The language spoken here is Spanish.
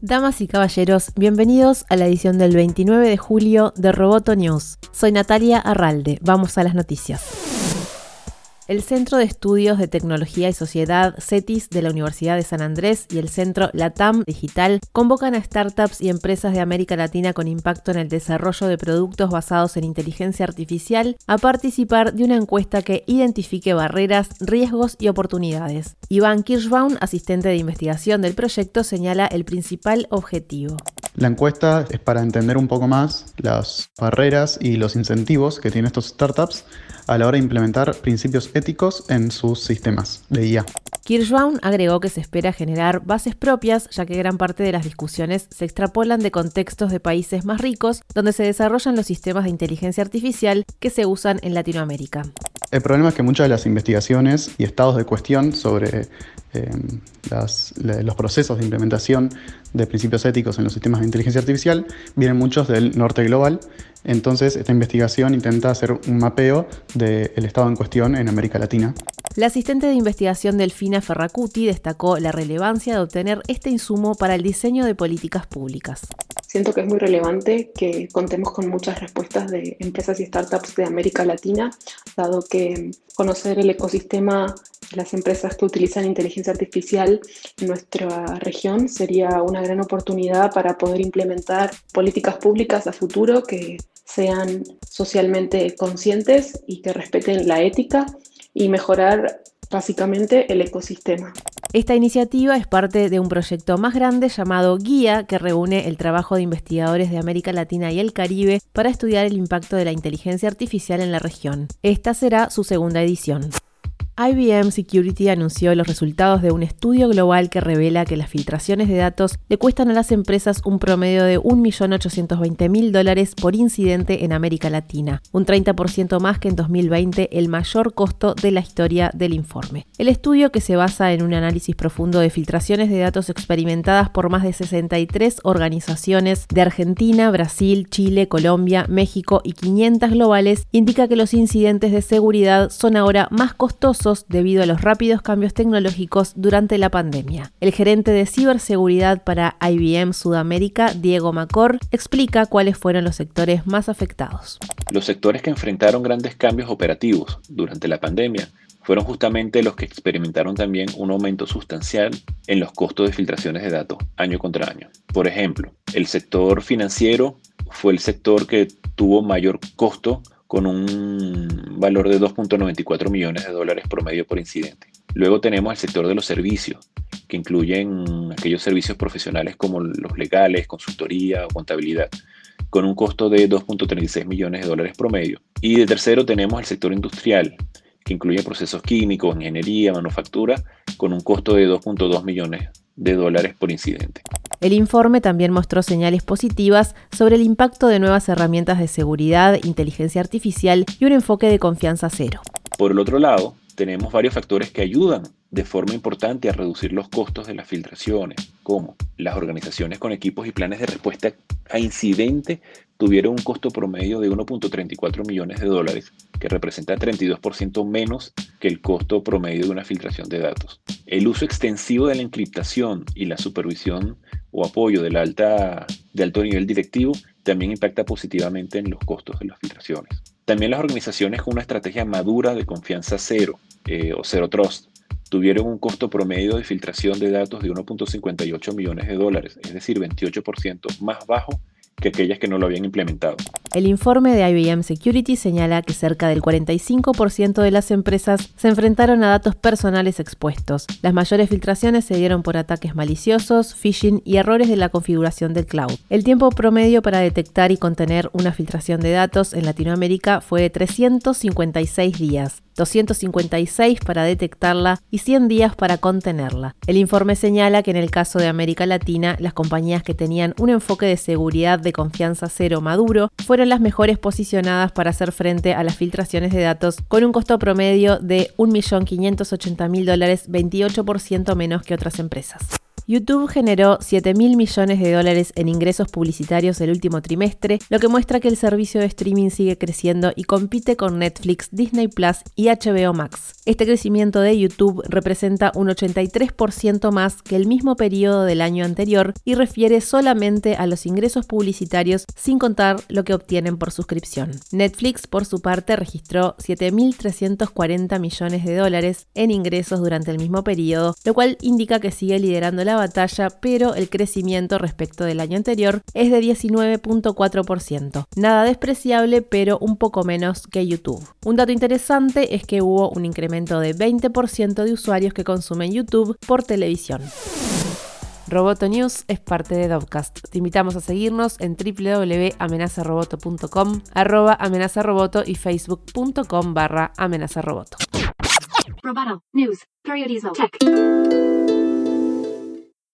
Damas y caballeros, bienvenidos a la edición del 29 de julio de Roboto News. Soy Natalia Arralde. Vamos a las noticias. El Centro de Estudios de Tecnología y Sociedad CETIS de la Universidad de San Andrés y el Centro LATAM Digital convocan a startups y empresas de América Latina con impacto en el desarrollo de productos basados en inteligencia artificial a participar de una encuesta que identifique barreras, riesgos y oportunidades. Iván Kirschbaum, asistente de investigación del proyecto, señala el principal objetivo. La encuesta es para entender un poco más las barreras y los incentivos que tienen estos startups a la hora de implementar principios éticos en sus sistemas de IA. Kirschbaum agregó que se espera generar bases propias, ya que gran parte de las discusiones se extrapolan de contextos de países más ricos, donde se desarrollan los sistemas de inteligencia artificial que se usan en Latinoamérica. El problema es que muchas de las investigaciones y estados de cuestión sobre eh, los procesos de implementación de principios éticos en los sistemas de inteligencia artificial vienen muchos del norte global. Entonces, esta investigación intenta hacer un mapeo del estado en cuestión en América Latina. La asistente de investigación Delfina Ferracuti destacó la relevancia de obtener este insumo para el diseño de políticas públicas. Siento que es muy relevante que contemos con muchas respuestas de empresas y startups de América Latina, dado que conocer el ecosistema de las empresas que utilizan inteligencia artificial en nuestra región sería una gran oportunidad para poder implementar políticas públicas a futuro que sean socialmente conscientes y que respeten la ética y mejorar básicamente el ecosistema. Esta iniciativa es parte de un proyecto más grande llamado Guía, que reúne el trabajo de investigadores de América Latina y el Caribe para estudiar el impacto de la inteligencia artificial en la región. Esta será su segunda edición. IBM Security anunció los resultados de un estudio global que revela que las filtraciones de datos le cuestan a las empresas un promedio de 1.820.000 dólares por incidente en América Latina, un 30% más que en 2020, el mayor costo de la historia del informe. El estudio, que se basa en un análisis profundo de filtraciones de datos experimentadas por más de 63 organizaciones de Argentina, Brasil, Chile, Colombia, México y 500 globales, indica que los incidentes de seguridad son ahora más costosos debido a los rápidos cambios tecnológicos durante la pandemia. El gerente de ciberseguridad para IBM Sudamérica, Diego Macor, explica cuáles fueron los sectores más afectados. Los sectores que enfrentaron grandes cambios operativos durante la pandemia fueron justamente los que experimentaron también un aumento sustancial en los costos de filtraciones de datos año contra año. Por ejemplo, el sector financiero fue el sector que tuvo mayor costo con un valor de 2.94 millones de dólares promedio por incidente. Luego tenemos el sector de los servicios, que incluyen aquellos servicios profesionales como los legales, consultoría o contabilidad, con un costo de 2.36 millones de dólares promedio. Y de tercero tenemos el sector industrial, que incluye procesos químicos, ingeniería, manufactura, con un costo de 2.2 millones de dólares por incidente. El informe también mostró señales positivas sobre el impacto de nuevas herramientas de seguridad, inteligencia artificial y un enfoque de confianza cero. Por el otro lado, tenemos varios factores que ayudan de forma importante a reducir los costos de las filtraciones, como las organizaciones con equipos y planes de respuesta a incidente tuvieron un costo promedio de 1.34 millones de dólares, que representa 32% menos que el costo promedio de una filtración de datos. El uso extensivo de la encriptación y la supervisión o apoyo de, alta, de alto nivel directivo también impacta positivamente en los costos de las filtraciones. También las organizaciones con una estrategia madura de confianza cero eh, o cero trust tuvieron un costo promedio de filtración de datos de 1.58 millones de dólares, es decir, 28% más bajo que aquellas que no lo habían implementado. El informe de IBM Security señala que cerca del 45% de las empresas se enfrentaron a datos personales expuestos. Las mayores filtraciones se dieron por ataques maliciosos, phishing y errores de la configuración del cloud. El tiempo promedio para detectar y contener una filtración de datos en Latinoamérica fue de 356 días. 256 para detectarla y 100 días para contenerla. El informe señala que en el caso de América Latina, las compañías que tenían un enfoque de seguridad de confianza cero maduro fueron las mejores posicionadas para hacer frente a las filtraciones de datos con un costo promedio de 1.580.000 dólares, 28% menos que otras empresas. YouTube generó 7 mil millones de dólares en ingresos publicitarios el último trimestre, lo que muestra que el servicio de streaming sigue creciendo y compite con Netflix, Disney Plus y HBO Max. Este crecimiento de YouTube representa un 83% más que el mismo periodo del año anterior y refiere solamente a los ingresos publicitarios sin contar lo que obtienen por suscripción. Netflix, por su parte, registró 7.340 millones de dólares en ingresos durante el mismo periodo, lo cual indica que sigue liderando la batalla, pero el crecimiento respecto del año anterior es de 19.4%. Nada despreciable, pero un poco menos que YouTube. Un dato interesante es que hubo un incremento de 20% de usuarios que consumen YouTube por televisión. Roboto News es parte de Dovcast. Te invitamos a seguirnos en www.amenazaroboto.com, arroba amenazaroboto y facebook.com barra amenazaroboto. Roboto News, Tech.